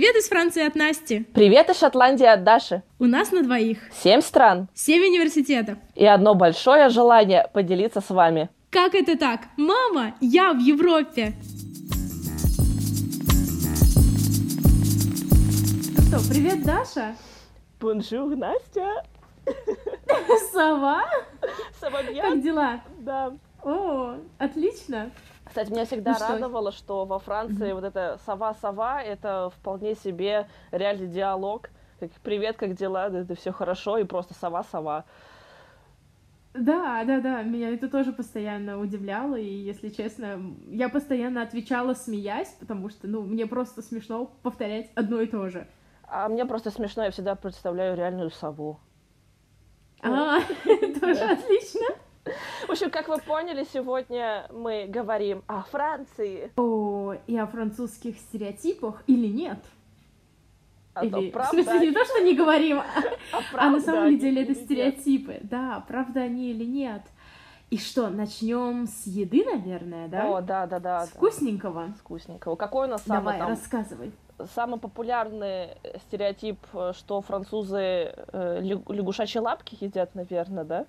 Привет из Франции от Насти. Привет из Шотландии от Даши. У нас на двоих. Семь стран. Семь университетов. И одно большое желание поделиться с вами. Как это так? Мама, я в Европе. Ну что, привет, Даша. Bonjour, Настя. Ça va? Ça va? Как дела? Да. О, отлично. Кстати, меня всегда Ну радовало, что во Франции вот это сова-сова, это вполне себе реальный диалог. Как, привет, как дела? Да, да все хорошо, и просто сова-сова. Да, да, да, меня это тоже постоянно удивляло, и, если честно, я постоянно отвечала, смеясь, потому что, ну, мне просто смешно повторять одно и то же. А мне просто смешно, я всегда представляю реальную сову. А, тоже отлично. В общем, как вы поняли, сегодня мы говорим о Франции. О, и о французских стереотипах или нет? А Или, в смысле, не то, что не говорим, а, а а на самом деле это стереотипы. Да, правда они или нет. И что, начнем с еды, наверное, да? О, да, да, да. С вкусненького. Вкусненького. Какой у нас самый, Давай, рассказывай. Самый популярный стереотип, э, что французы э, лягу- лягушачьи лапки едят, наверное, да?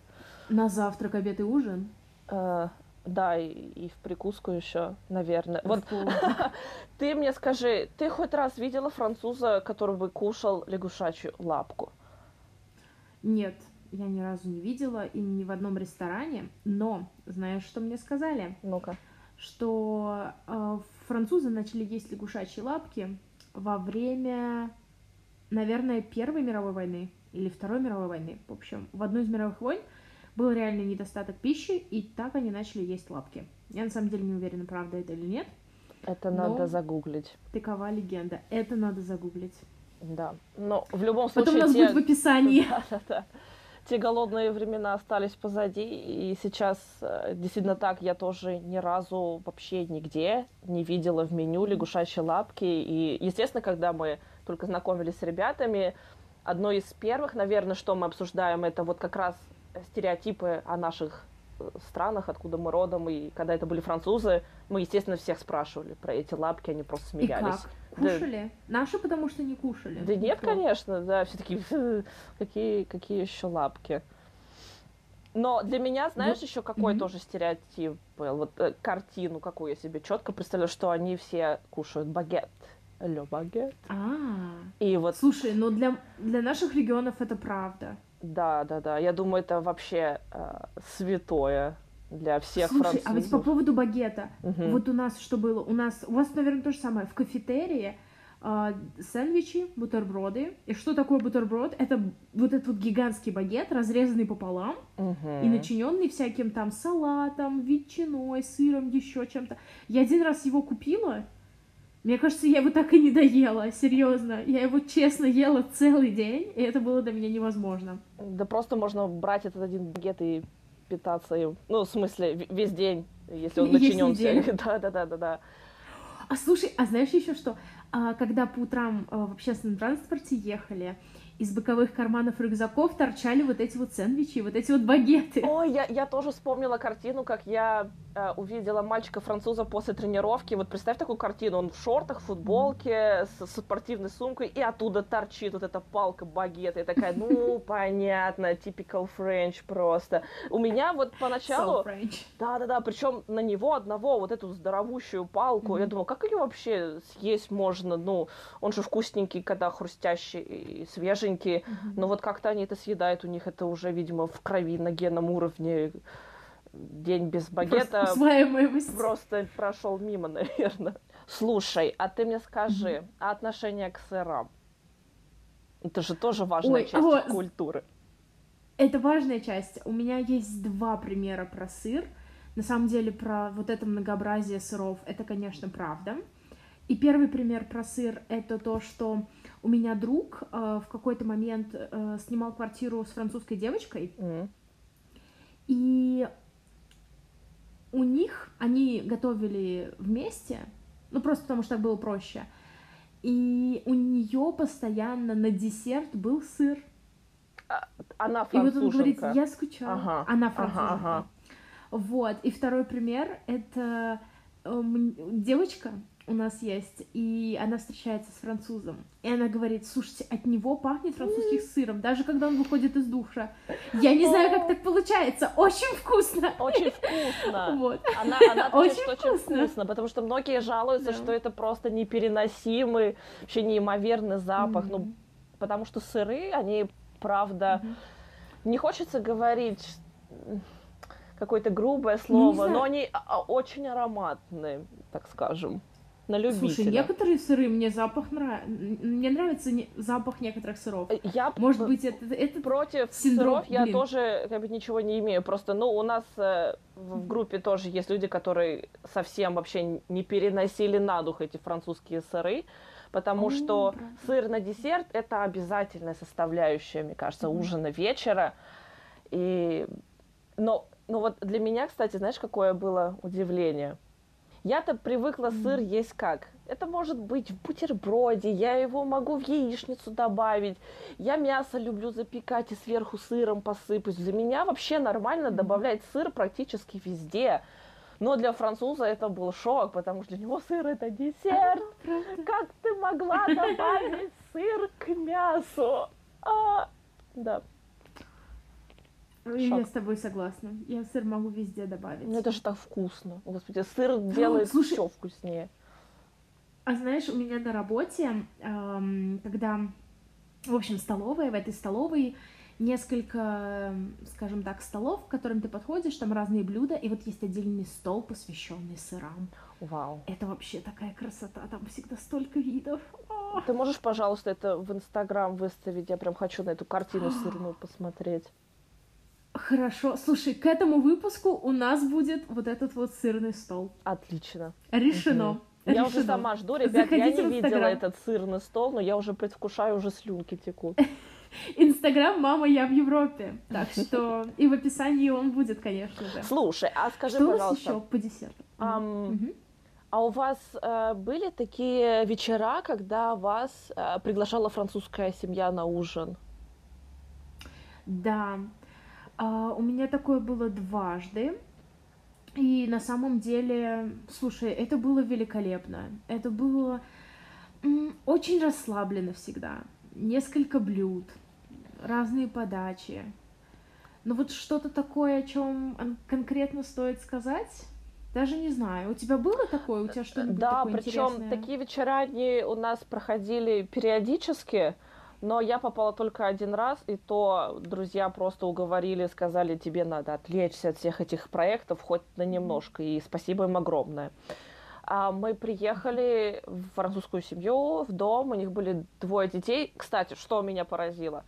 На завтрак, обед и ужин. Э, да, и, и в прикуску еще, наверное. Вот ты мне скажи, ты хоть раз видела француза, который бы кушал лягушачью лапку? Нет, я ни разу не видела и ни в одном ресторане, но знаешь, что мне сказали? Ну-ка. Что э, французы начали есть лягушачьи лапки во время, наверное, Первой мировой войны или Второй мировой войны. В общем, в одной из мировых войн был реальный недостаток пищи, и так они начали есть лапки. Я на самом деле не уверена, правда это или нет. Это Но- надо загуглить. Такова легенда. Это надо загуглить. Да. Но в любом случае... Потом у нас те- будет в описании. Да, да, да. Те голодные времена остались позади, и сейчас э, действительно так, я тоже ни разу вообще нигде не видела в меню лягушачьи лапки. И, естественно, когда мы только знакомились с ребятами, одно из первых, наверное, что мы обсуждаем, это вот как раз стереотипы о наших странах, откуда мы родом, и когда это были французы, мы, естественно, всех спрашивали про эти лапки, они просто И смеялись. как? Кушали? Наши, потому что не кушали. Да нет, Никто. конечно, да, все такие, «Фу, какие, какие еще лапки. Но для меня, знаешь, Ну, еще какой мгм. тоже стереотип был, вот э, картину какую я себе четко представляю, что они все кушают багет. Ле багет. А, И вот, слушай, ну для, для наших регионов это правда. Да, да, да, я думаю, это вообще э, святое для всех Слушай, а ведь по французов. поводу багета, Мгм. вот у нас что было? У нас, у вас, наверное, то же самое. В кафетерии а, сэндвичи, бутерброды. И что такое бутерброд? Это вот этот вот гигантский багет, разрезанный пополам Мгм. и начиненный всяким там салатом, ветчиной, сыром, еще чем-то. Я один раз его купила. Мне кажется, я его так и не доела, серьезно. Я его честно ела целый день, и это было для меня невозможно. Да просто можно брать этот один багет и питаться им. Ну, в смысле, весь день, если он начинен. неделю. Да, да, да, да, да. А слушай, а знаешь еще что? А, когда по утрам а, в общественном транспорте ехали, из боковых карманов рюкзаков торчали вот эти вот сэндвичи, вот эти вот багеты. Ой, я, я тоже вспомнила картину, как я э, увидела мальчика-француза после тренировки. Вот представь такую картину, он в шортах, футболке, с, с спортивной сумкой, и оттуда торчит вот эта палка багета. Я такая, ну, понятно, typical French просто. У меня вот So поначалу... Да-да-да, причем на него одного вот эту здоровущую палку. Я Мгм. думала, как ее вообще съесть можно? Ну, он же вкусненький, когда хрустящий и свеженький. Но вот как-то они это съедают, у них это уже, видимо, в крови на генном уровне. День без багета Просто прошел мимо, наверное. Слушай, а ты мне скажи, а отношение к сырам? Это же тоже важная Ой, часть вот. культуры. Это важная часть. У меня есть два примера про сыр. На самом деле, про вот это многообразие сыров, это, конечно, правда. И первый пример про сыр — это то, что у меня друг э, в какой-то момент э, снимал квартиру с французской девочкой, М. и у них они готовили вместе, ну просто потому что так было проще. И у нее постоянно на десерт был сыр. Она И вот он говорит, француженка. я скучала. Ага, Она ага, француженка. ага. Вот. И второй пример это эм, девочка, у нас есть, и она встречается с французом. И она говорит, слушайте, от него пахнет французским сыром, даже когда он выходит из душа. Я не знаю, как так получается. Очень вкусно. Очень вкусно. Вот. Она, она очень, очень вкусно. вкусно, потому что многие жалуются, да. что это просто непереносимый, вообще неимоверный запах. Mm-hmm. Ну, потому что сыры, они, правда, mm-hmm. не хочется говорить какое-то грубое слово, но они а, очень ароматные, так скажем на любителя. Слушай, некоторые сыры мне запах нравится. Мне нравится не... запах некоторых сыров. Э, я может быть это это против синдром, сыров я блин. тоже как бы ничего не имею. Просто, ну, у нас э, в группе тоже есть люди, которые совсем вообще не переносили на дух эти французские сыры. Потому О, что правда. сыр на десерт это обязательная составляющая, мне кажется, mm-hmm. ужина вечера. И но, но вот для меня, кстати, знаешь, какое было удивление? Я-то привыкла сыр есть как? Это может быть в бутерброде, я его могу в яичницу добавить. Я мясо люблю запекать и сверху сыром посыпать. Для меня вообще нормально добавлять сыр практически везде. Но для француза это был шок, потому что для него сыр это десерт. А, как ты могла добавить сыр к мясу? А, да. Шок. Я с тобой согласна. Я сыр могу везде добавить. Ну это же так вкусно. Господи, сыр делает Слушай, все вкуснее. А знаешь, у меня на работе, эм, когда, в общем, столовая, в этой столовой несколько, скажем так, столов, к которым ты подходишь, там разные блюда, и вот есть отдельный стол, посвященный сырам. Вау. Это вообще такая красота, там всегда столько видов. Ты можешь, пожалуйста, это в Инстаграм выставить? Я прям хочу на эту картину сырную посмотреть. Хорошо. Слушай, к этому выпуску у нас будет вот этот вот сырный стол. Отлично. Решено. Угу. Я Решено. уже сама жду, ребят, Заходите я не видела этот сырный стол, но я уже предвкушаю, уже слюнки текут. Инстаграм «Мама, я в Европе». Так что и в описании он будет, конечно же. Слушай, а скажи, что пожалуйста. Что у нас еще по десерту? Um, угу. А у вас э, были такие вечера, когда вас э, приглашала французская семья на ужин? Да, у меня такое было дважды. И на самом деле, слушай, это было великолепно. Это было очень расслабленно всегда. Несколько блюд, разные подачи. Но вот что-то такое, о чем конкретно стоит сказать, даже не знаю. У тебя было такое? У тебя что-нибудь да, такое причем интересное? такие вечера они у нас проходили периодически. Но я попала только один раз, и то друзья просто уговорили, сказали, тебе надо отвлечься от всех этих проектов хоть на немножко, и спасибо им огромное. А мы приехали в французскую семью, в дом, у них были двое детей. Кстати, что меня поразило?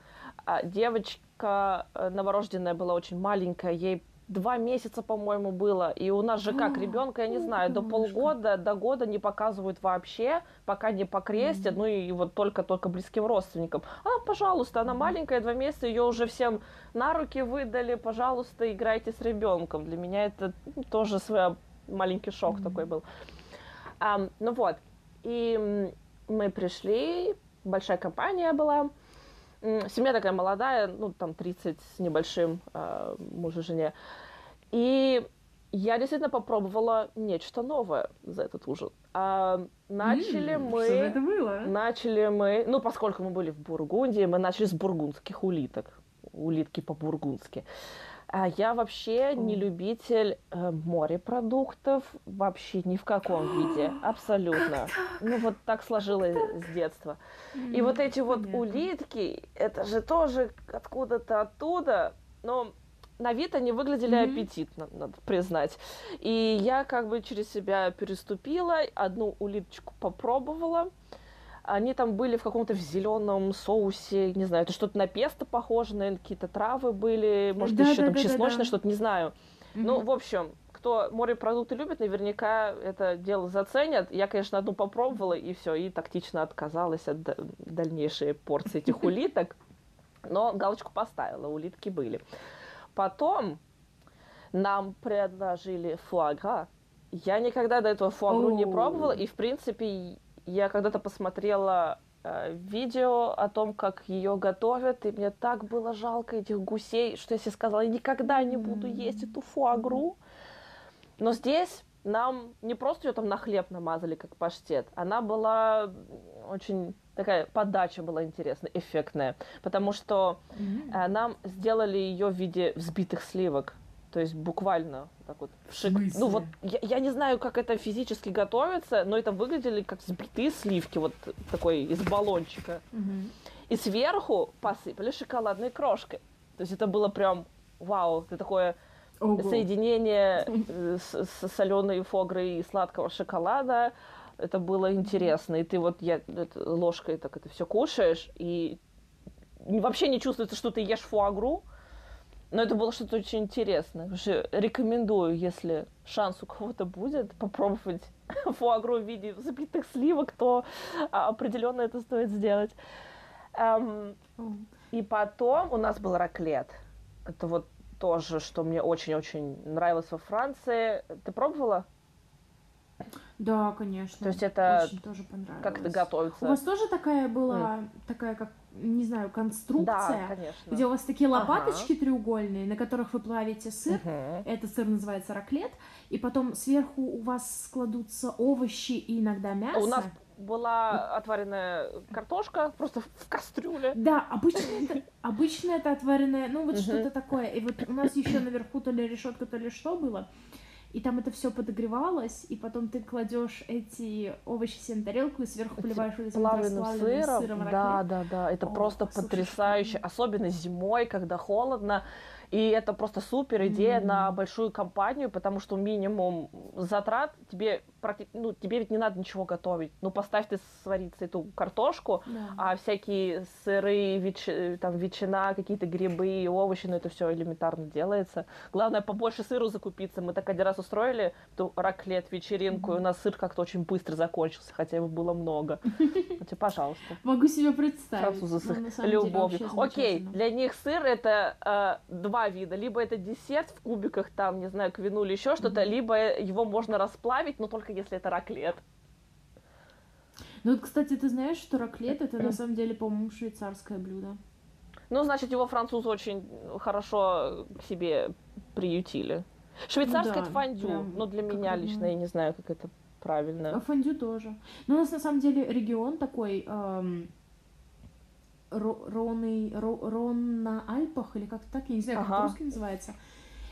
А, девочка э, новорожденная была очень маленькая, ей два месяца, по-моему, было. И у нас же как, ребенка, я не знаю, до полгода, до года не показывают вообще, пока не покрестят, ну и вот только-только близким родственникам. А, пожалуйста, она маленькая, два месяца, ее уже всем на руки выдали, пожалуйста, играйте с ребенком. Для меня это тоже свой маленький шок такой был. А, ну вот, и мы пришли, большая компания была, Семья такая молодая, ну, там 30 с небольшим э, мужу жене. И я действительно попробовала нечто новое за этот ужин. А, начали mm, мы... Что это было? Начали мы... Ну, поскольку мы были в Бургундии, мы начали с бургундских улиток. Улитки по-бургундски. А я вообще не любитель э, морепродуктов вообще ни в каком виде, абсолютно. Ну вот так сложилось с детства. И вот эти вот улитки, это же тоже откуда-то оттуда, но на вид они выглядели mm-hmm. аппетитно, надо признать. И я как бы через себя переступила, одну улиточку попробовала. Они там были в каком-то зеленом соусе, не знаю, это что-то на песто похоже, наверное, какие-то травы были, может, да, еще да, там да, чесночное да, да. что-то, не знаю. Mm-hmm. Ну, в общем, кто морепродукты любит, наверняка это дело заценят. Я, конечно, одну попробовала, и все, и тактично отказалась от дальнейшей порции этих улиток. Но галочку поставила, улитки были. Потом нам предложили фуагра. Я никогда до этого фуагру не пробовала, и, в принципе, я когда-то посмотрела э, видео о том, как ее готовят, и мне так было жалко этих гусей, что я себе сказала, я никогда не буду есть эту фуагру. Но здесь нам не просто ее там на хлеб намазали, как паштет, она была очень такая подача была интересная, эффектная, потому что mm-hmm. нам сделали ее в виде взбитых сливок. То есть буквально так вот. Шик... Ну вот я, я не знаю, как это физически готовится, но это выглядели как взбитые сливки, вот такой из баллончика. Mm-hmm. И сверху посыпали шоколадной крошкой. То есть это было прям вау, это такое Ого. соединение э, с, с соленой фогры и сладкого шоколада. Это было интересно. И ты вот я, это, ложкой так это все кушаешь, и вообще не чувствуется, что ты ешь фуагру. Но это было что-то очень интересное. Рекомендую, если шанс у кого-то будет, попробовать фуагру в виде забитых сливок, то а, определенно это стоит сделать. Эм, и потом у нас был раклет. Это вот тоже, что мне очень-очень нравилось во Франции. Ты пробовала? Да, конечно. То есть это очень тоже понравилось. Как это готовится? У вас тоже такая была, mm. такая как, не знаю, конструкция, да, конечно. где у вас такие лопаточки ага. треугольные, на которых вы плавите сыр. Угу. Это сыр называется раклет. И потом сверху у вас складутся овощи и иногда мясо. У нас была отваренная картошка просто в кастрюле. Да, обычно это, обычно это отваренная, ну вот что-то такое. И вот у нас еще наверху то ли решетка, то ли что было и там это все подогревалось, и потом ты кладешь эти овощи себе на тарелку и сверху поливаешь этим плавленным сыром. сыром да, да, да, это О, просто потрясающе, особенно зимой, когда холодно. И это просто супер идея mm-hmm. на большую компанию, потому что минимум затрат тебе ну, тебе ведь не надо ничего готовить. Ну, поставь ты свариться эту картошку, да. а всякие сыры, ветч... там, ветчина, какие-то грибы, овощи, ну, это все элементарно делается. Главное, побольше сыру закупиться. Мы так один раз устроили ту раклет, вечеринку, mm-hmm. и у нас сыр как-то очень быстро закончился, хотя его было много. Ну, пожалуйста. Могу себе представить. Французы с их любовью. Окей, для них сыр это э, два вида. Либо это десерт в кубиках, там, не знаю, к вину или еще что-то, либо его можно расплавить, но только если это раклет. Ну вот, кстати, ты знаешь, что раклет это на самом деле, по-моему, швейцарское блюдо. Ну, значит, его французы очень хорошо к себе приютили. Швейцарское ну, да, это фондю, прям, но для меня лично я не знаю, как это правильно. А фондю тоже. Но у нас на самом деле регион такой эм, Роны, Рон на Альпах, или как-то так, я не знаю, как ага. по-русски называется.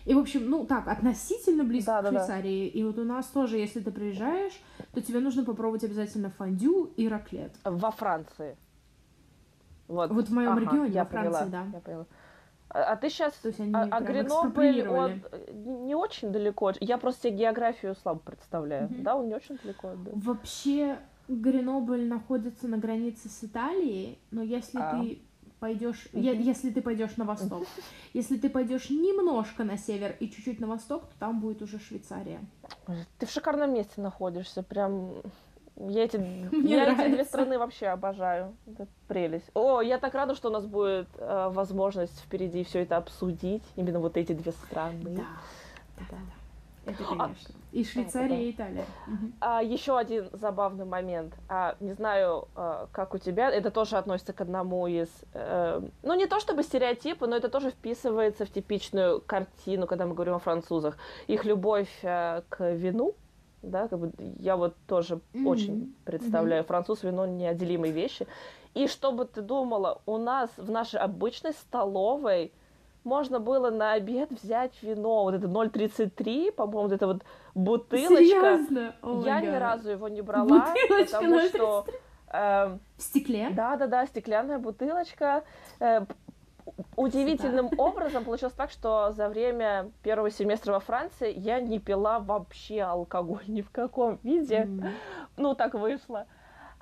И, в общем, ну, так, относительно близко да, к Швейцарии. Да. И вот у нас тоже, если ты приезжаешь, то тебе нужно попробовать обязательно фондю и раклет. Во Франции. Вот, вот в моем ага, регионе, я во Франции, поняла, да. Я поняла. А, а ты сейчас... То есть они а, а Гренобль, он не очень далеко. Я просто себе географию слабо представляю. Угу. Да, он не очень далеко. Да. Вообще, Гренобль находится на границе с Италией, но если а. ты пойдешь, е- если ты пойдешь на восток. Если ты пойдешь немножко на север и чуть-чуть на восток, то там будет уже Швейцария. Ты в шикарном месте находишься, прям. Я эти, я эти две страны вообще обожаю. Это прелесть. О, я так рада, что у нас будет э, возможность впереди все это обсудить. Именно вот эти две страны. Да. да, да. Это, а, конечно. И Швейцария, это, и Италия. А, еще один забавный момент. А, не знаю, а, как у тебя, это тоже относится к одному из... Э, ну, не то чтобы стереотипы, но это тоже вписывается в типичную картину, когда мы говорим о французах. Их любовь э, к вину, да, как бы я вот тоже mm-hmm. очень представляю mm-hmm. француз, вино неотделимые вещи. И чтобы ты думала, у нас в нашей обычной столовой можно было на обед взять вино, вот это 0,33, по-моему, вот это вот бутылочка. Серьезно? Oh Я ни разу его не брала, бутылочка потому 0,33? что... Э, в стекле? Да-да-да, стеклянная бутылочка. Э, удивительным Сюда. образом получилось так, что за время первого семестра во Франции я не пила вообще алкоголь ни в каком виде. Mm. Ну, так вышло.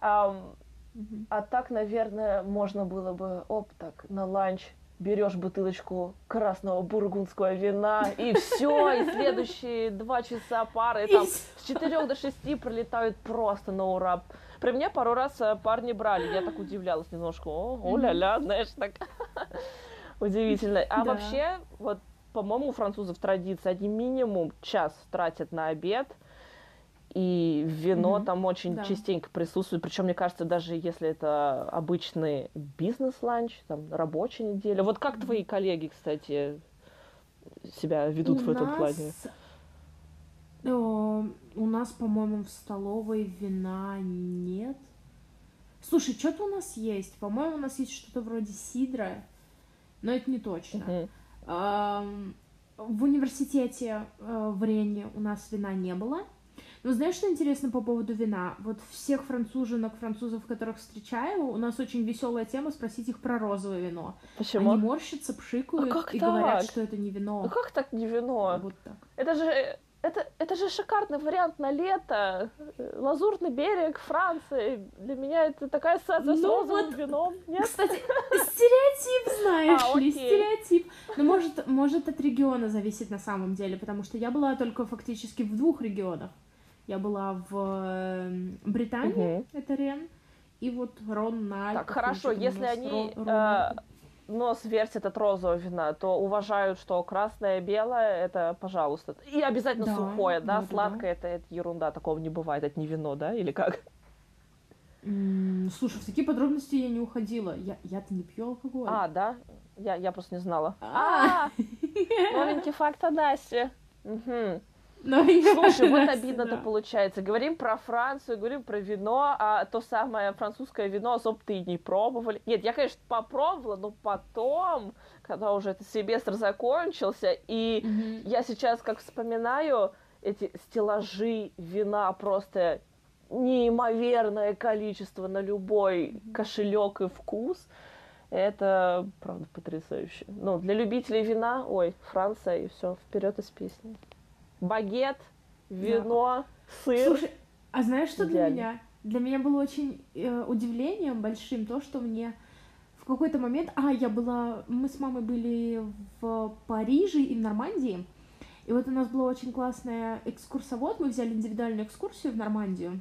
Um, mm-hmm. А так, наверное, можно было бы, оп, так, на ланч берешь бутылочку красного бургундского вина, и все, и следующие два часа пары там с четырех до шести пролетают просто на ура. При мне пару раз э, парни брали, я так удивлялась немножко, о, о-ля-ля, знаешь, так. Удивительно. А вообще, вот, по-моему, у французов традиция, они минимум час тратят на обед, и вино mm-hmm. там очень да. частенько присутствует. Причем, мне кажется, даже если это обычный бизнес-ланч, там рабочая неделя. Вот как твои коллеги, кстати, себя ведут У в этом плане? О, у нас, по-моему, в столовой вина нет. Слушай, что-то у нас есть. По-моему, у нас есть что-то вроде сидра, но это не точно. Мгм. Ам, В университете э, в Рене у нас вина не было. Но знаешь, что интересно по поводу вина? Вот всех француженок, французов, которых встречаю, у нас очень веселая тема спросить их про розовое вино. Почему? Они морщатся, пшикают А как и говорят, так? что это не вино. Ну как так не вино? Вот так. Это же это, это же шикарный вариант на лето. Лазурный берег Франции. Для меня это такая ассоциация с Ну розовым вот, вином. Нет? Кстати, стереотип, знаешь А, ли, окей. стереотип. Но может, может от региона зависит на самом деле, потому что я была только фактически в двух регионах. Я была в э, Британии, Мгм. это Рен, и вот Рон на Так, хорошо, что если они Рон- э, нос вертят от розового вина, то уважают, что красное, белое, это пожалуйста. И обязательно Да, сухое, да, да, да, да. сладкое, это, это ерунда, такого не бывает, это не вино, да, или как? Слушай, в такие подробности я не уходила. Я, я-то не пью алкоголь. А, да? Я, я просто не знала. А. А, новенький факт о Насте. Мгм. Но я Слушай, вот обидно-то да. получается. Говорим про Францию, говорим про вино, а то самое французское вино особо-то и не пробовали. Нет, я, конечно, попробовала, но потом, когда уже этот семестр закончился, и Мгм. я сейчас, как вспоминаю, эти стеллажи вина просто неимоверное количество на любой кошелек и вкус. Это, правда, потрясающе. Ну, для любителей вина, ой, Франция, и все, вперед из песни. Багет, вино, сыр. Слушай, а знаешь, что для меня? Для меня было очень э, удивлением большим то, что мне в какой-то момент... А, я была... Мы с мамой были в Париже и в Нормандии. И вот у нас была очень классная экскурсовод. Мы взяли индивидуальную экскурсию в Нормандию.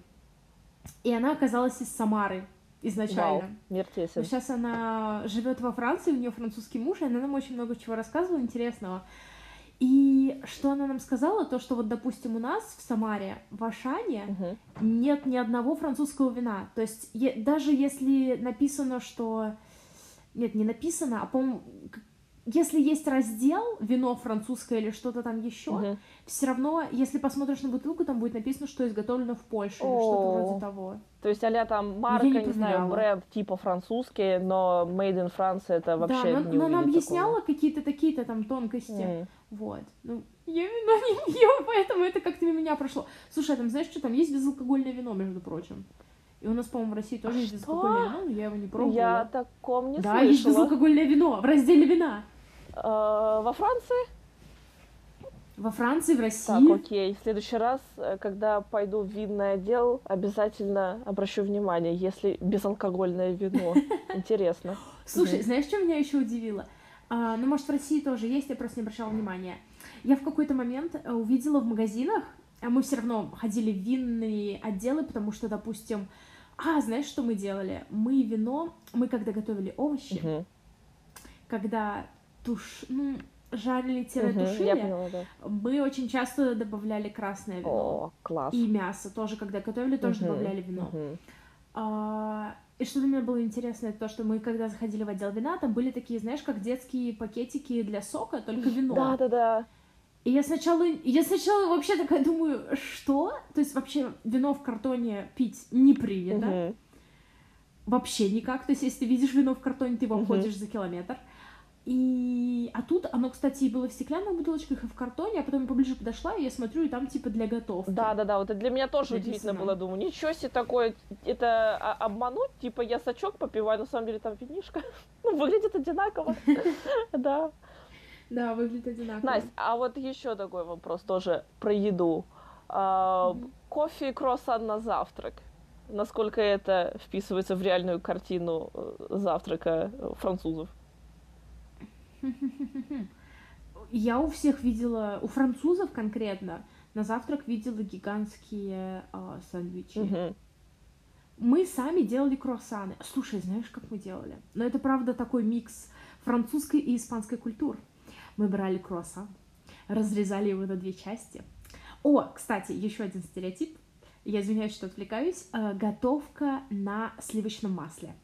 И она оказалась из Самары изначально. Вау, мир тесен. Но сейчас она живет во Франции, у нее французский муж, и она нам очень много чего рассказывала интересного. И что она нам сказала, то, что вот, допустим, у нас в Самаре, в Ашане, Мгм. нет ни одного французского вина. То есть е- даже если написано, что... Нет, не написано, а, по-моему, если есть раздел вино французское или что-то там еще, Мгм. все равно, если посмотришь на бутылку, там будет написано, что изготовлено в Польше или что-то вроде того. То есть а там марка, не не, знаю, бренд типа французский, но made in France это вообще да, но, не но она объясняла какие-то такие-то там тонкости. М. Вот. Ну, я вино не пью, поэтому это как-то мимо меня прошло. Слушай, а там знаешь, что там есть безалкогольное вино, между прочим. И у нас, по-моему, в России тоже А есть безалкогольное вино, но я его не пробовала. Я о таком не да, есть слышала. безалкогольное вино в разделе вина. Э, Во Франции? Во Франции, в Так, России. окей. В следующий раз, э, когда пойду в винный отдел, обязательно обращу внимание, если безалкогольное вино. Интересно. Слушай, знаешь, что меня еще удивило? А, ну, может, в России тоже есть, я просто не обращала внимания. Я в какой-то момент э, увидела в магазинах, а мы все равно ходили в винные отделы, потому что, допустим, а, знаешь, что мы делали? Мы вино, мы когда готовили овощи, когда туш, ну, жарили Мгм, Я тушили, поняла, да. мы очень часто добавляли красное вино. О, класс. И мясо тоже, когда готовили, тоже добавляли вино. А, и что для меня было интересно, это то, что мы, когда заходили в отдел вина, там были такие, знаешь, как детские пакетики для сока, только вино. Да-да-да. И я сначала, я сначала вообще такая думаю, что? То есть вообще вино в картоне пить не принято. Мгм. Вообще никак. То есть если ты видишь вино в картоне, ты его Мгм. обходишь за километр. И... А тут оно, кстати, и было в стеклянных бутылочках и в картоне, а потом я поближе подошла, и я смотрю, и там типа для готовки. Да, да, да, вот это для меня тоже Написано. удивительно было, думаю, ничего себе такое, это а, обмануть, типа я сачок попиваю, на самом деле там винишка, ну, выглядит одинаково, да. Да, выглядит одинаково. Настя, а вот еще такой вопрос тоже про еду. А. Кофе и круассан на завтрак. Насколько это вписывается в реальную картину э, завтрака э, французов? Я у всех видела, у французов конкретно, на завтрак видела гигантские а, сэндвичи. Мгм. Мы сами делали круассаны. Слушай, знаешь, как мы делали? Но это правда такой микс французской и испанской культур. Мы брали круассан, разрезали его на две части. О, кстати, еще один стереотип. Я извиняюсь, что отвлекаюсь. А, готовка на сливочном масле.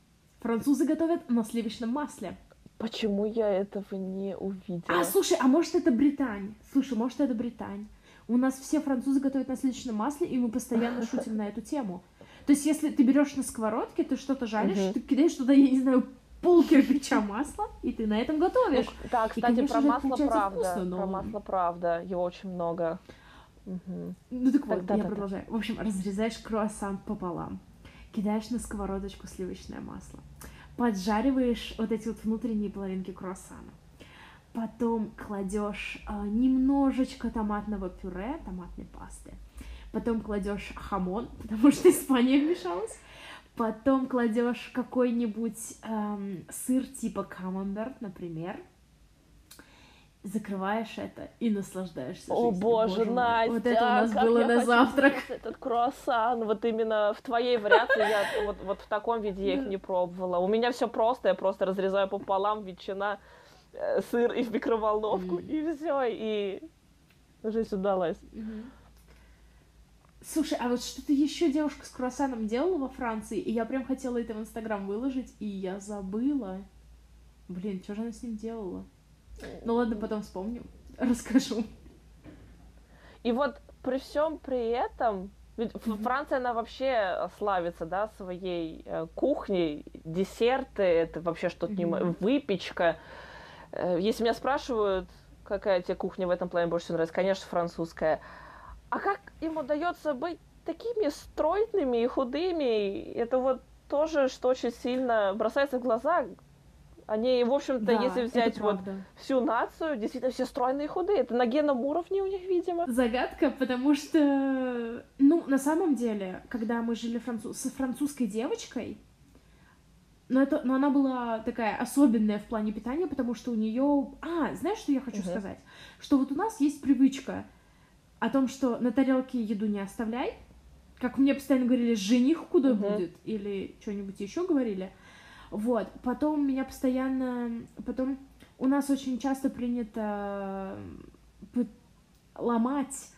Французы готовят на сливочном масле. Почему я этого не увидела? А, слушай, а может это Британь? Слушай, может это Британь? У нас все французы готовят на сливочном масле, и мы постоянно шутим на эту тему. То есть, если ты берешь на сковородке, ты что-то жаришь, ты кидаешь туда, я не знаю, пол кирпича масла, и ты на этом готовишь. Ну, да, И, кстати, конечно про масло правда. вкусно, но- Про масло правда. Его очень много. Ну так вот, я продолжаю. В общем, разрезаешь круассан пополам, кидаешь на сковородочку сливочное масло, поджариваешь вот эти вот внутренние половинки круассана, потом кладешь а, немножечко томатного пюре, томатной пасты, потом кладешь хамон, потому что Испания вмешалась, потом кладешь какой-нибудь эм, сыр типа камамберт, например, закрываешь это и наслаждаешься О жизнью. боже, мой. Настя, Вот это у нас как было я на хочу завтрак. Этот круассан, вот именно в твоей вариации я вот, вот в таком виде я их не пробовала. У меня все просто, я просто разрезаю пополам ветчина, э, сыр и в микроволновку, и все, и жизнь удалась. Слушай, а вот что-то еще девушка с круассаном делала во Франции, и я прям хотела это в Инстаграм выложить, и я забыла. Блин, что же она с ним делала? Ну ладно, потом вспомню, расскажу. И вот при всем при этом, ведь. Франция, она вообще славится, да, своей э, кухней, десерты, это вообще что-то не Мгм. выпечка. Э, Если меня спрашивают, какая тебе кухня в этом плане больше всего нравится, конечно, французская. А как им удается быть такими стройными и худыми? Это вот тоже, что очень сильно бросается в глаза. Они, в общем-то, Да, если взять вот всю нацию, действительно все стройные и худые. Это на генном уровне у них, видимо. Загадка, потому что, ну, на самом деле, когда мы жили францу- с французской девочкой, но, это, но она была такая особенная в плане питания, потому что у нее... А, знаешь, что я хочу Мгм. сказать? Что вот у нас есть привычка о том, что на тарелке еду не оставляй, как мне постоянно говорили, жених худой Мгм. будет, или что-нибудь еще говорили. Вот, потом меня постоянно... Потом у нас очень часто принято ломать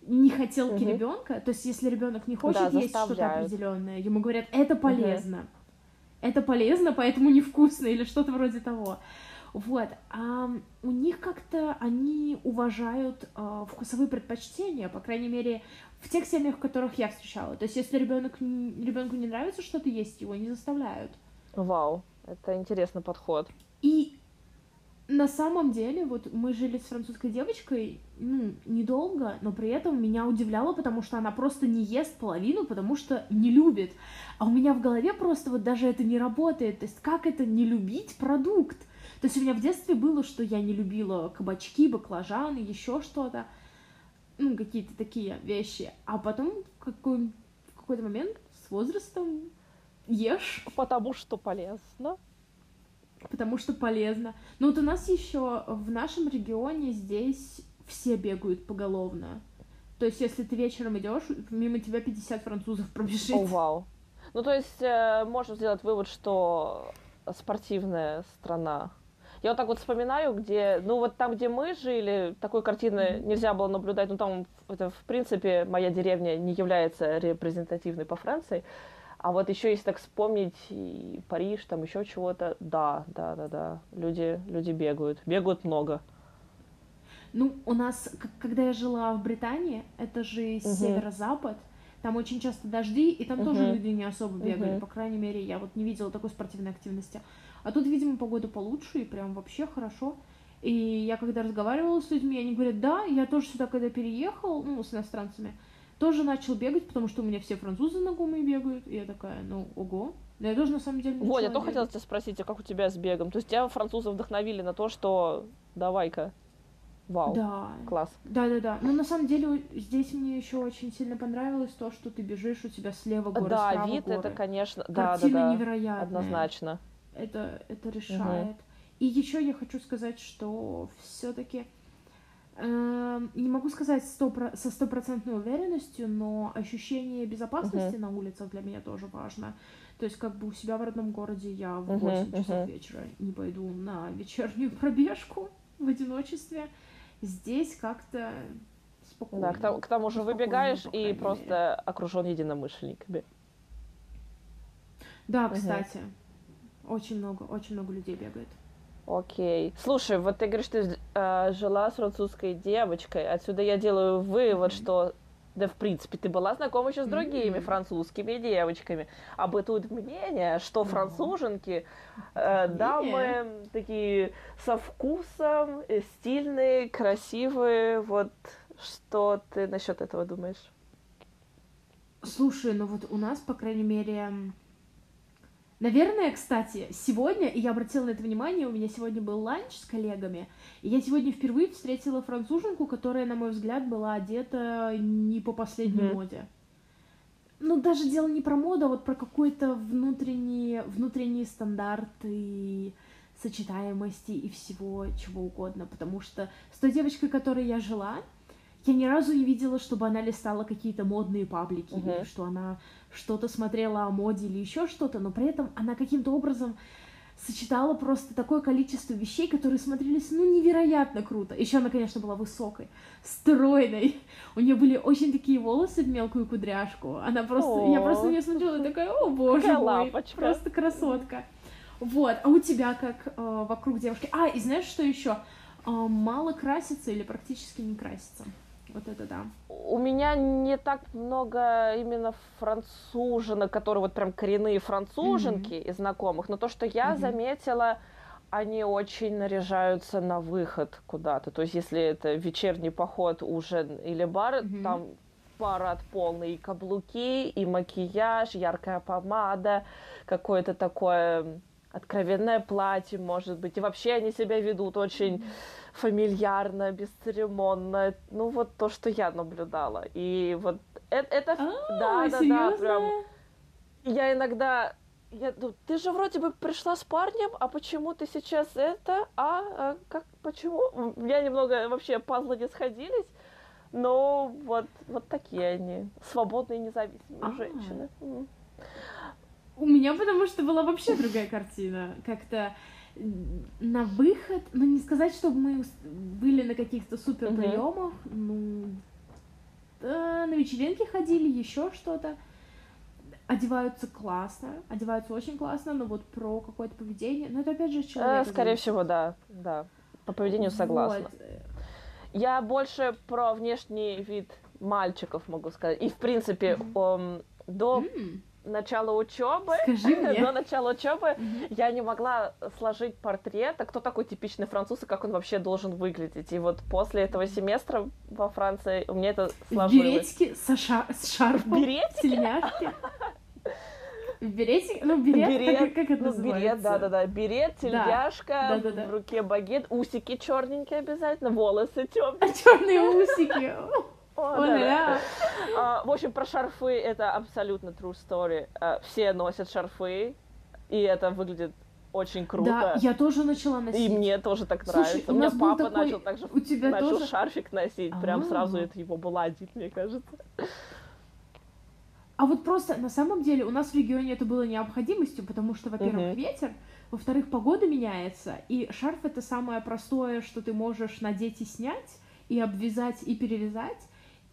нехотелки Мгм. ребенка. То есть, если ребенок не хочет Да, есть что-то определенное, ему говорят, это полезно. Это полезно, поэтому невкусно, или что-то вроде того. Вот. А у них как-то они уважают а, вкусовые предпочтения, по крайней мере, в тех семьях, в которых я встречала. То есть, если ребенок ребенку не нравится что-то есть, его не заставляют. Вау, это интересный подход. И на самом деле, вот мы жили с французской девочкой, ну, недолго, но при этом меня удивляло, потому что она просто не ест половину, потому что не любит. А у меня в голове просто вот даже это не работает. То есть как это не любить продукт? То есть у меня в детстве было, что я не любила кабачки, баклажаны, еще что-то. Ну, какие-то такие вещи. А потом в, какой, в какой-то момент с возрастом ешь Потому что полезно. потому что полезно. Но вот у нас еще в нашем регионе здесь все бегают поголовно. То есть, если ты вечером идешь, мимо тебя 50 французов пробежит. О, вау. Ну, то есть, э, можно сделать вывод, что спортивная страна. Я вот так вот вспоминаю, где, ну, вот там, где мы жили, такой картины Мгм. нельзя было наблюдать. Ну, там, это, в принципе, моя деревня не является репрезентативной по Франции. А вот еще если так вспомнить и Париж, там еще чего-то, да, да, да, да, люди, люди бегают, бегают много. Ну, у нас, когда я жила в Британии, это же Мгм. северо-запад, там очень часто дожди, и там тоже Мгм. люди не особо бегали. Мгм. По крайней мере, я вот не видела такой спортивной активности. А тут, видимо, погода получше, и прям вообще хорошо. И я когда разговаривала с людьми, они говорят, да, я тоже сюда, когда переехал, ну, с иностранцами, тоже начал бегать, потому что у меня все французы знакомые бегают. И я такая, ну, ого. Но я тоже, на самом деле, Вот, я то хотела тебя спросить, а как у тебя с бегом? То есть тебя французы вдохновили на то, что давай-ка, вау, Да, класс. да, да, да. Но на самом деле здесь мне еще очень сильно понравилось то, что ты бежишь, у тебя слева горы, да, справа вид горы. это, конечно, да, да, Картина да, невероятная. однозначно. Это, это решает. И еще я хочу сказать, что все-таки не могу сказать сто про- со стопроцентной уверенностью, но ощущение безопасности на улицах для меня тоже важно. То есть, как бы у себя в родном городе я в Мгм, 8 часов мгм. вечера не пойду на вечернюю пробежку в одиночестве. Здесь как-то спокойно. Да, к, тому- же Спокойно, выбегаешь и мере. просто окружен единомышленниками. Да, кстати, очень много, очень много людей бегает. Окей. Слушай, вот ты говоришь, ты э, жила с французской девочкой. Отсюда я делаю вывод, mm-hmm. что да, в принципе, ты была знакома еще с другими mm-hmm. французскими девочками. А бытует мнение, что француженки, э, дамы такие со вкусом, э, стильные, красивые. Вот что ты насчет этого думаешь? Слушай, ну вот у нас, по крайней мере, Наверное, кстати, сегодня, и я обратила на это внимание, у меня сегодня был ланч с коллегами, и я сегодня впервые встретила француженку, которая, на мой взгляд, была одета не по последней mm-hmm. моде. Ну, даже дело не про моду, а вот про какой-то внутренний, внутренние стандарты сочетаемости и всего чего угодно, потому что с той девочкой, которой я жила, я ни разу не видела, чтобы она листала какие-то модные паблики, uh-huh. или что она что-то смотрела о моде или еще что-то, но при этом она каким-то образом сочетала просто такое количество вещей, которые смотрелись, ну, невероятно круто. Еще она, конечно, была высокой, стройной. У нее были очень такие волосы в мелкую кудряшку. Она просто... О, я просто на нее смотрела и такая, о, боже мой, лапочка. просто красотка. Вот. А у тебя как э, вокруг девушки? А, и знаешь, что еще? Э, мало красится или практически не красится? Вот это да. У меня не так много именно француженок, которые вот прям коренные француженки mm-hmm. из знакомых, но то, что я mm-hmm. заметила, они очень наряжаются на выход куда-то. То есть, если это вечерний поход, ужин или бар, mm-hmm. там парад полный, и каблуки, и макияж, яркая помада, какое-то такое откровенное платье, может быть. И вообще они себя ведут очень mm-hmm фамильярно, бесцеремонно. Ну, вот то, что я наблюдала. И вот это... это а, да, да, да, прям... Я иногда... Я, ну, ты же вроде бы пришла с парнем, а почему ты сейчас это? А, а как, почему? У меня немного вообще пазлы не сходились. Но вот, вот такие они. Свободные, независимые А-а-а. женщины. У меня потому что была вообще другая картина. Как-то на выход, ну не сказать, чтобы мы были на каких-то супер приемах, uh-huh. ну да, на вечеринки ходили, еще что-то. Одеваются классно, одеваются очень классно, но вот про какое-то поведение, ну это опять же человек. Э, скорее всего, да, да. По поведению согласна. Вот. Я больше про внешний вид мальчиков могу сказать. И в принципе, mm-hmm. до mm-hmm начала учебы, до начала учебы mm-hmm. я не могла сложить портрет, а кто такой типичный француз и как он вообще должен выглядеть. И вот после этого семестра во Франции у меня это сложилось. Беретики со ша- с шарфом, Беретики? тельняшки. Беретик, ну берет, берет как, как это ну, называется? Берет, да-да-да, берет, тельняшка, да. Да, да, да. в руке багет, усики черненькие обязательно, волосы темные. Черные усики. А, в общем, про шарфы это абсолютно true story. А, все носят шарфы, и это выглядит очень круто. Да, я тоже начала носить. И мне тоже так Слушай, нравится. У, у меня папа такой... начал также у тебя начал тоже... шарфик носить. Прям А-а-а. сразу это его баладит, мне кажется. А вот просто на самом деле у нас в регионе это было необходимостью, потому что, во-первых, uh-huh. ветер, во-вторых, погода меняется, и шарф это самое простое, что ты можешь надеть и снять, и обвязать, и перевязать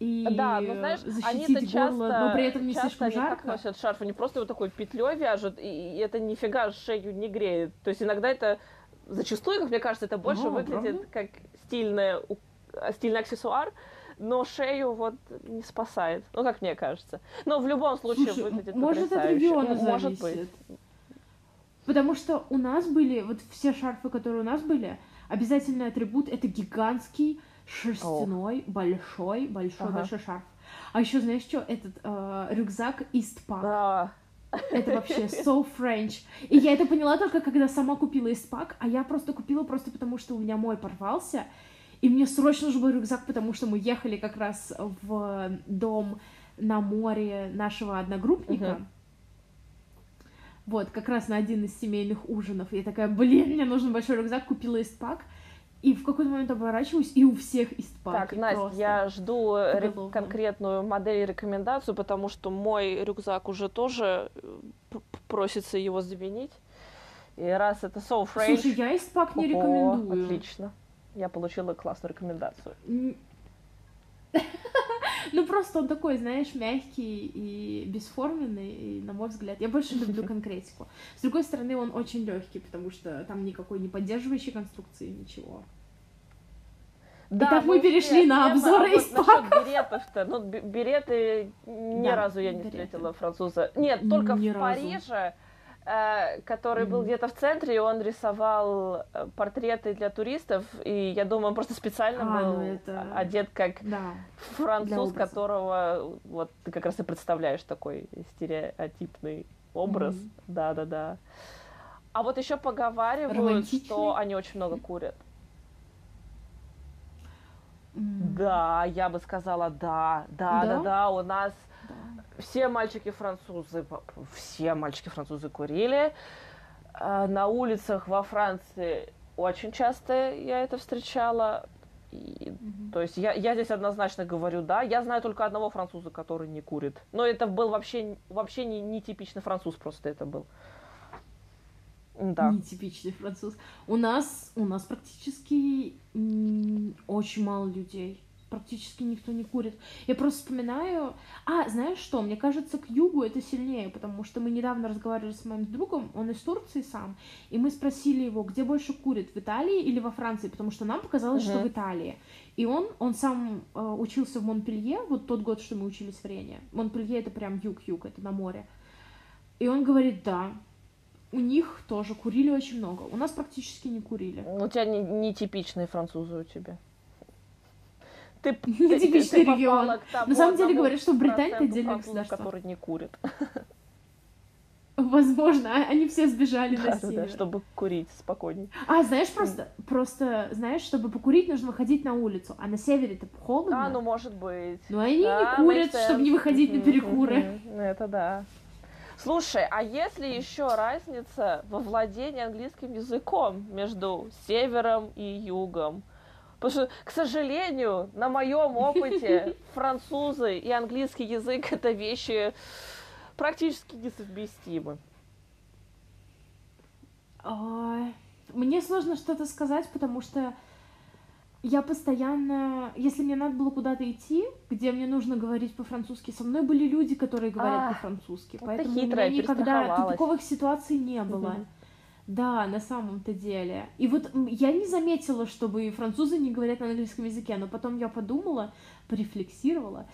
и да, но знаешь, они-то часто, но при этом не часто слишком они жарко. как носят шарф, они просто вот такой петлей вяжут, и, это нифига шею не греет. То есть иногда это, зачастую, как мне кажется, это больше а, выглядит правда? как стильное, стильный аксессуар, но шею вот не спасает, ну, как мне кажется. Но в любом случае Слушай, выглядит может, от региона может быть. Потому что у нас были, вот все шарфы, которые у нас были, обязательный атрибут — это гигантский шерстяной, О. большой, большой, ага. большой шарф. А еще знаешь что? Этот э, рюкзак Eastpak. А. Это вообще so French. И я это поняла только, когда сама купила Eastpak, а я просто купила просто потому, что у меня мой порвался, и мне срочно нужен был рюкзак, потому что мы ехали как раз в дом на море нашего одногруппника. Uh-huh. Вот, как раз на один из семейных ужинов. И я такая, блин, мне нужен большой рюкзак, купила Eastpak. И в какой-то момент оборачиваюсь, и у всех истпаки. Так, Настя, я жду ре- конкретную модель и рекомендацию, потому что мой рюкзак уже тоже э, просится его заменить. И раз это so fresh... Слушай, я истпак не рекомендую. Отлично. Я получила классную рекомендацию. Ну, просто он такой, знаешь, мягкий и бесформенный, и, на мой взгляд, я больше люблю конкретику. С другой стороны, он очень легкий, потому что там никакой не поддерживающей конструкции, ничего. Да, Итак, мы перешли на обзоры из паков. беретов-то, ну, береты ни да, разу я не береты. встретила француза. Нет, только ни в разу. Париже который был где-то в центре, и он рисовал э, портреты для туристов, и я думаю, он просто специально а, был ну это... одет как да, француз, которого вот ты как раз и представляешь такой стереотипный образ. Да-да-да. А вот еще поговаривают, что они очень много курят. Mm. Да, я бы сказала, да, да, да, да, да, у нас все мальчики-французы, все мальчики-французы курили. А, на улицах во Франции очень часто я это встречала. И, mm-hmm. То есть я, я здесь однозначно говорю да. Я знаю только одного француза, который не курит. Но это был вообще, вообще не, не типичный француз, просто это был. Да. Нетипичный француз. У нас, у нас практически очень мало людей практически никто не курит. Я просто вспоминаю... А, знаешь что, мне кажется, к югу это сильнее, потому что мы недавно разговаривали с моим другом, он из Турции сам, и мы спросили его, где больше курит, в Италии или во Франции, потому что нам показалось, uh-huh. что в Италии. И он, он сам э, учился в Монпелье, вот тот год, что мы учились в Рене. Монпелье это прям юг-юг, это на море. И он говорит, да, у них тоже курили очень много. У нас практически не курили. У тебя не, не типичные французы у тебя ты, типичный регион. На самом деле говорят, что Британия это отдельное государство. который не курит. Возможно, а они все сбежали да, на север. Да, чтобы курить спокойней. А, знаешь, просто, просто, знаешь, чтобы покурить, нужно выходить на улицу, а на севере это холодно. А, ну, может быть. Но они да, не курят, чтобы не выходить на перекуры. Это да. Слушай, а если еще разница во владении английским языком между севером и югом? Потому что, к сожалению, на моем опыте французы и английский язык это вещи практически несовместимы. Мне сложно что-то сказать, потому что я постоянно, если мне надо было куда-то идти, где мне нужно говорить по-французски, со мной были люди, которые говорят а, по-французски, поэтому у меня никогда тупиковых ситуаций не было. Да, на самом-то деле. И вот я не заметила, чтобы французы не говорят на английском языке, но потом я подумала, порефлексировала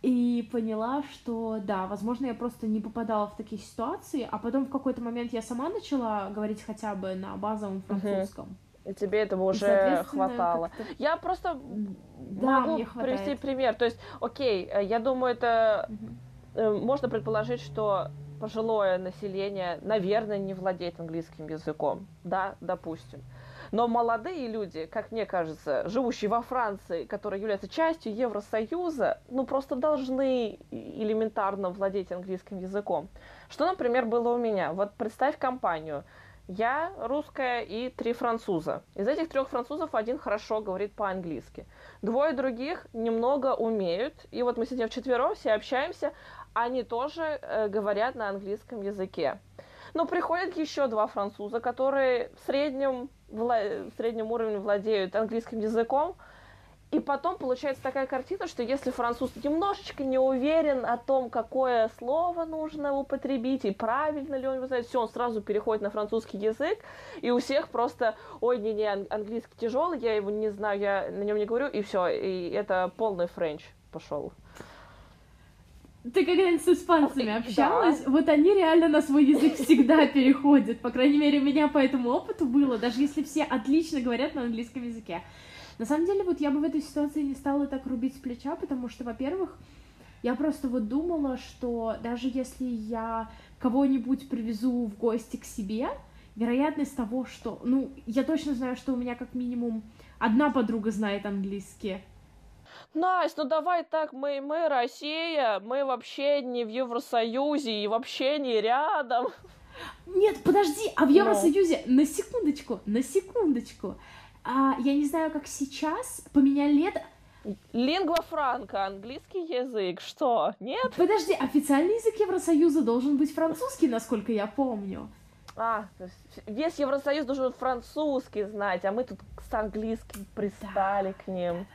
и поняла, что да, возможно, я просто не попадала в такие ситуации, а потом в какой-то момент я сама начала говорить хотя бы на базовом французском. И тебе этого уже хватало. Я просто да, могу привести пример. То есть, окей, э, я думаю, это угу. можно предположить, что пожилое население, наверное, не владеет английским языком, да, допустим. Но молодые люди, как мне кажется, живущие во Франции, которые являются частью Евросоюза, ну просто должны элементарно владеть английским языком. Что, например, было у меня? Вот представь компанию. Я русская и три француза. Из этих трех французов один хорошо говорит по-английски. Двое других немного умеют. И вот мы сидим вчетвером, все общаемся, они тоже э, говорят на английском языке. Но приходят еще два француза, которые в среднем, вла- в среднем уровне владеют английским языком. И потом получается такая картина, что если француз немножечко не уверен о том, какое слово нужно употребить и правильно ли он его знает, все, он сразу переходит на французский язык, и у всех просто, ой, не-не, английский тяжелый, я его не знаю, я на нем не говорю, и все, и это полный френч пошел. Ты когда-нибудь с испанцами общалась? Да. Вот они реально на свой язык всегда переходят. По крайней мере, у меня по этому опыту было, даже если все отлично говорят на английском языке. На самом деле, вот я бы в этой ситуации не стала так рубить с плеча, потому что, во-первых, я просто вот думала, что даже если я кого-нибудь привезу в гости к себе, вероятность того, что... Ну, я точно знаю, что у меня как минимум одна подруга знает английский, Настя, ну давай так, мы, мы Россия, мы вообще не в Евросоюзе и вообще не рядом. Нет, подожди, а в Евросоюзе, Но. на секундочку, на секундочку, а, я не знаю, как сейчас, поменяли лет... Лингва франка, английский язык, что, нет? Подожди, официальный язык Евросоюза должен быть французский, насколько я помню. А, весь Евросоюз должен французский знать, а мы тут с английским пристали да. к ним.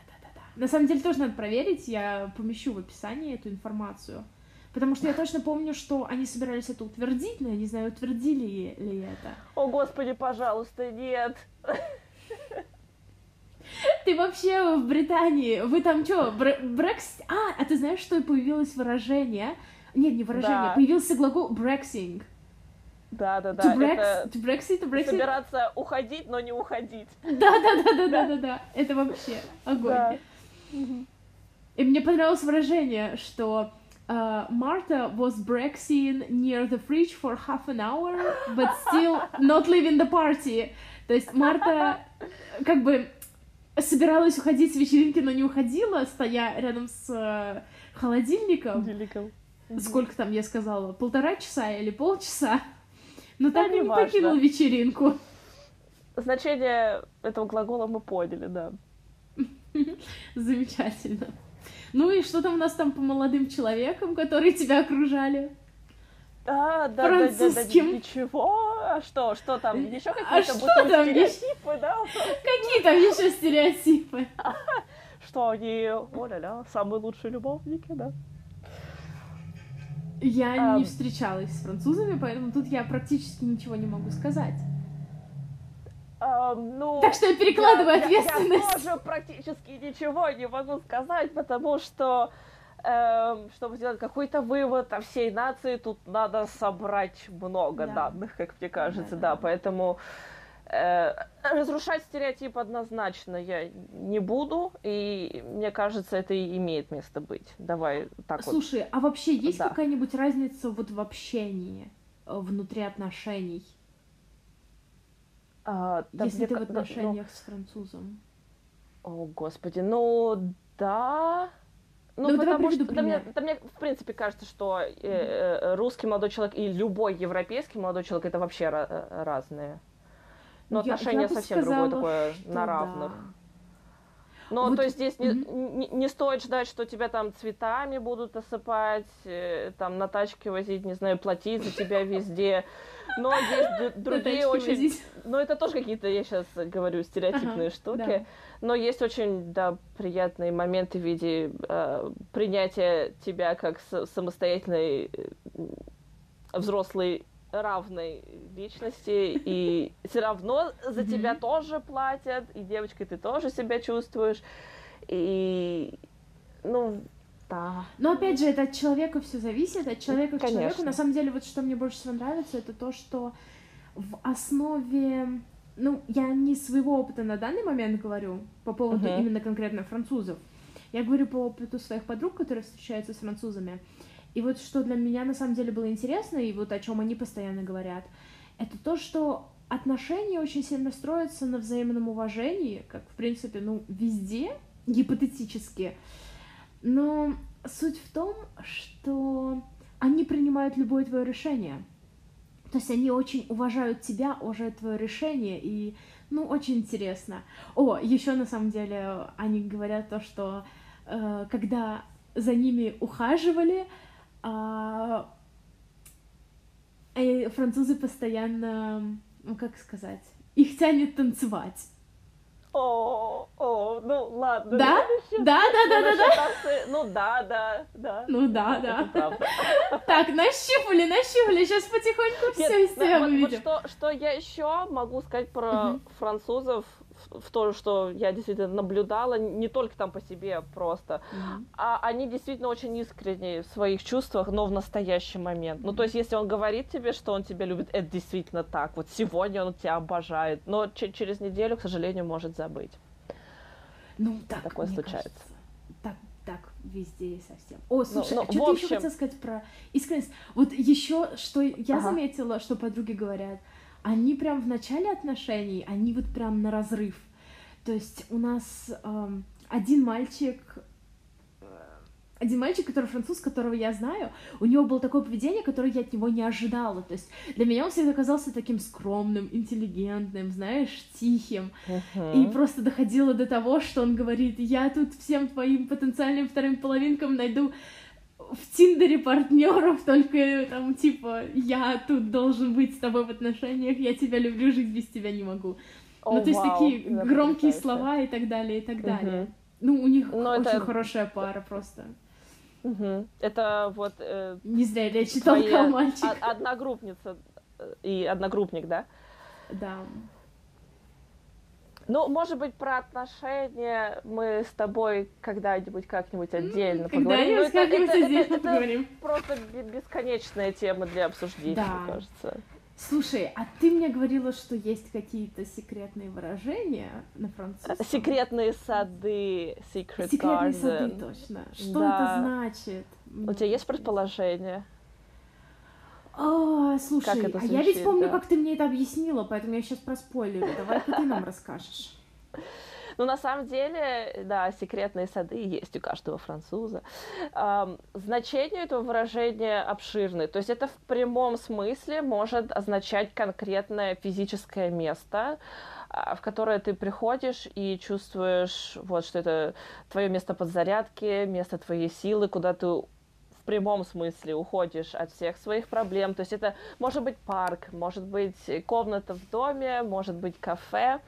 На самом деле тоже надо проверить, я помещу в описании эту информацию. Потому что я точно помню, что они собирались это утвердить, но я не знаю, утвердили ли это. О, господи, пожалуйста, нет. Ты вообще в Британии, вы там что, брекс... А, а ты знаешь, что появилось выражение? Нет, не выражение, да. появился глагол брексинг. Да, да, да. To, brex, это to Brexit, to Brexit. Собираться уходить, но не уходить. Да, да, да, да, да, да, да. Это вообще огонь. Да. И мне понравилось выражение, что uh, Martha was brexing near the fridge for half an hour, but still not leaving the party. То есть Марта как бы собиралась уходить с вечеринки, но не уходила, стоя рядом с uh, холодильником. Холодильником. Сколько там я сказала? Полтора часа или полчаса? Но так и не покинул вечеринку. Значение этого глагола мы поняли, да. Замечательно. Ну и что там у нас там по молодым человекам, которые тебя окружали? А, да, Французским. да, да, да, ничего. А что, что там? Еще а какие-то а будут там стереотипы, еще... да? Какие там еще стереотипы? Что они, о-ля-ля, самые лучшие любовники, да? Я не встречалась с французами, поэтому тут я практически ничего не могу сказать. Ну, так что я перекладываю я, ответственность. Я, я тоже практически ничего не могу сказать, потому что эм, чтобы сделать какой-то вывод о всей нации, тут надо собрать много да. данных, как мне кажется, да, да, да. поэтому э, разрушать стереотип однозначно я не буду, и мне кажется, это и имеет место быть. Давай так Слушай, вот. а вообще есть да. какая-нибудь разница вот в общении э, внутри отношений? А, да, Если ты в отношениях ну, с французом. О, господи, ну да. Ну, ну потому что да мне, да мне, в принципе, кажется, что э, э, русский молодой человек и любой европейский молодой человек это вообще ra- разные. Но я, отношения я совсем сказала, другое такое на равных. Да. Но вот, то есть здесь mm-hmm. не, не, не стоит ждать, что тебя там цветами будут осыпать, э, там на тачке возить, не знаю, платить за тебя везде. Но есть другие очень... Ну, это тоже какие-то, я сейчас говорю, стереотипные штуки. Но есть очень, да, приятные моменты в виде э, принятия тебя как самостоятельной э, взрослой равной личности, и все равно за тебя тоже платят, и девочкой ты тоже себя чувствуешь, и, ну, да. Но опять же, это от человека все зависит, от человека Конечно. к человеку. На самом деле, вот что мне больше всего нравится, это то, что в основе, ну, я не своего опыта на данный момент говорю по поводу uh-huh. именно конкретно французов. Я говорю по опыту своих подруг, которые встречаются с французами. И вот что для меня на самом деле было интересно, и вот о чем они постоянно говорят, это то, что отношения очень сильно строятся на взаимном уважении, как, в принципе, ну, везде, гипотетически. Но суть в том, что они принимают любое твое решение. То есть они очень уважают тебя, уважают твое решение, и, ну, очень интересно. О, еще на самом деле они говорят то, что э, когда за ними ухаживали, а, и французы постоянно, ну как сказать, их тянет танцевать. О, о, ну ладно. Да? Да, да, да, да, да. Ну да, да, да. Ну да, да. Так, нащупали, нащупали, сейчас потихоньку все из себя выведем. Что, что я еще могу сказать про французов, в то, что я действительно наблюдала, не только там по себе просто, mm-hmm. а они действительно очень искренние в своих чувствах, но в настоящий момент. Mm-hmm. Ну, то есть, если он говорит тебе, что он тебя любит, это действительно так. Вот сегодня он тебя обожает, но через неделю, к сожалению, может забыть. Ну, так, Такое случается. Кажется, так, так, везде и совсем. О, ну, слушай, ну, ну, а что общем... ты еще хотела сказать про искренность? Вот еще, что я ага. заметила, что подруги говорят – они прям в начале отношений, они вот прям на разрыв. То есть у нас эм, один мальчик, э, один мальчик, который француз, которого я знаю, у него было такое поведение, которое я от него не ожидала. То есть для меня он всегда казался таким скромным, интеллигентным, знаешь, тихим. Uh-huh. И просто доходило до того, что он говорит, я тут всем твоим потенциальным вторым половинкам найду в Тиндере партнеров, только там, типа, я тут должен быть с тобой в отношениях, я тебя люблю, жить без тебя не могу. Oh, ну, то есть wow. такие громкие слова и так далее, и так далее. Uh-huh. Ну, у них Но очень это- хорошая пара просто. Мгм. Это вот э, Не зря я читал твоя мальчик. одногруппница э, и одногруппник, да? Да. Ну, может быть, про отношения мы с тобой когда-нибудь как-нибудь отдельно поговорим. Когда-нибудь это- как-нибудь это- отдельно это поговорим. просто бе- бесконечная тема для обсуждения, Да. мне кажется. Слушай, а ты мне говорила, что есть какие-то секретные выражения на французском? Секретные сады, secret Секретные garden. сады, точно. Что Да. это значит? У тебя есть предположение? А, слушай, Как это а я ведь помню, да. как ты мне это объяснила, поэтому я сейчас проспойлерю. Давай-ка ты нам расскажешь. Ну, на самом деле, да, секретные сады есть у каждого француза. Значение этого выражения обширное. То есть это в прямом смысле может означать конкретное физическое место, а, в которое ты приходишь и чувствуешь, вот, что это твое место подзарядки, место твоей силы, куда ты прямом смысле уходишь от всех своих проблем. То есть это может быть парк, может быть комната в доме, может быть кафе.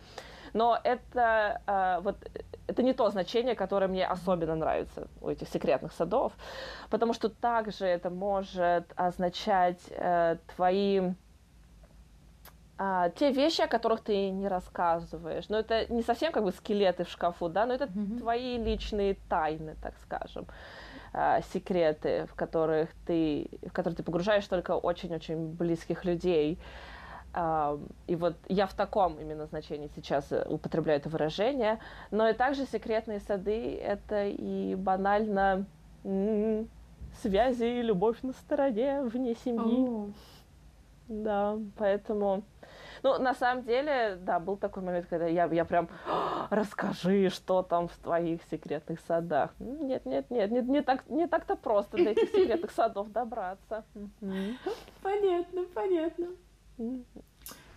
Но это, э, вот, это не то значение, которое мне особенно нравится у этих секретных садов, потому что также это может означать э, твои а, те вещи, о которых ты не рассказываешь. Но это не совсем как бы скелеты в шкафу, да, но это Мгм. твои личные тайны, так скажем, а, секреты, в которых ты, в которые ты погружаешь только очень-очень близких людей. И вот я в таком именно значении сейчас э, употребляю это выражение. Но и также секретные сады — это и банально связи и любовь на стороне, вне семьи. О, Да, поэтому... Ну, на самом деле, да, был такой момент, когда я, я прям расскажи, что там в твоих секретных садах. Нет, нет, нет, не, не так, не так-то просто до этих секретных садов добраться. Понятно, понятно.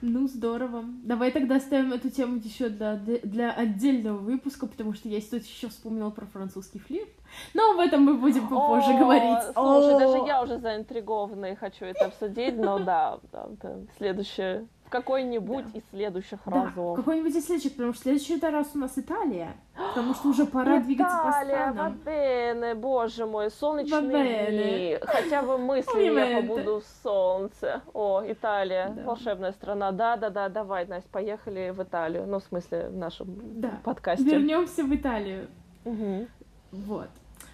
Ну, здорово. Давай тогда оставим эту тему еще для, для отдельного выпуска, потому что я тут еще вспомнила про французский флирт. Но об этом мы будем попозже О, говорить. Слушай, О! даже я уже заинтригована и хочу это обсудить, но да, да, да, следующее, какой-нибудь Да. из следующих Да, разов. какой-нибудь из следующих, потому что следующий раз у нас Италия. Потому что уже пора двигаться по Италия, странам. Вабене, боже мой, солнечные Вабене. дни. Хотя бы мысли я побуду в солнце. О, Италия, Да. волшебная страна. Да-да-да, давай, Настя, поехали в Италию. Ну, в смысле, в нашем Да. подкасте. Вернемся в Италию. Мгм. Вот.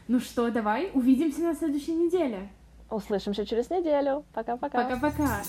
Ну что, давай увидимся на следующей неделе. Услышимся через неделю. Пока-пока. Пока-пока.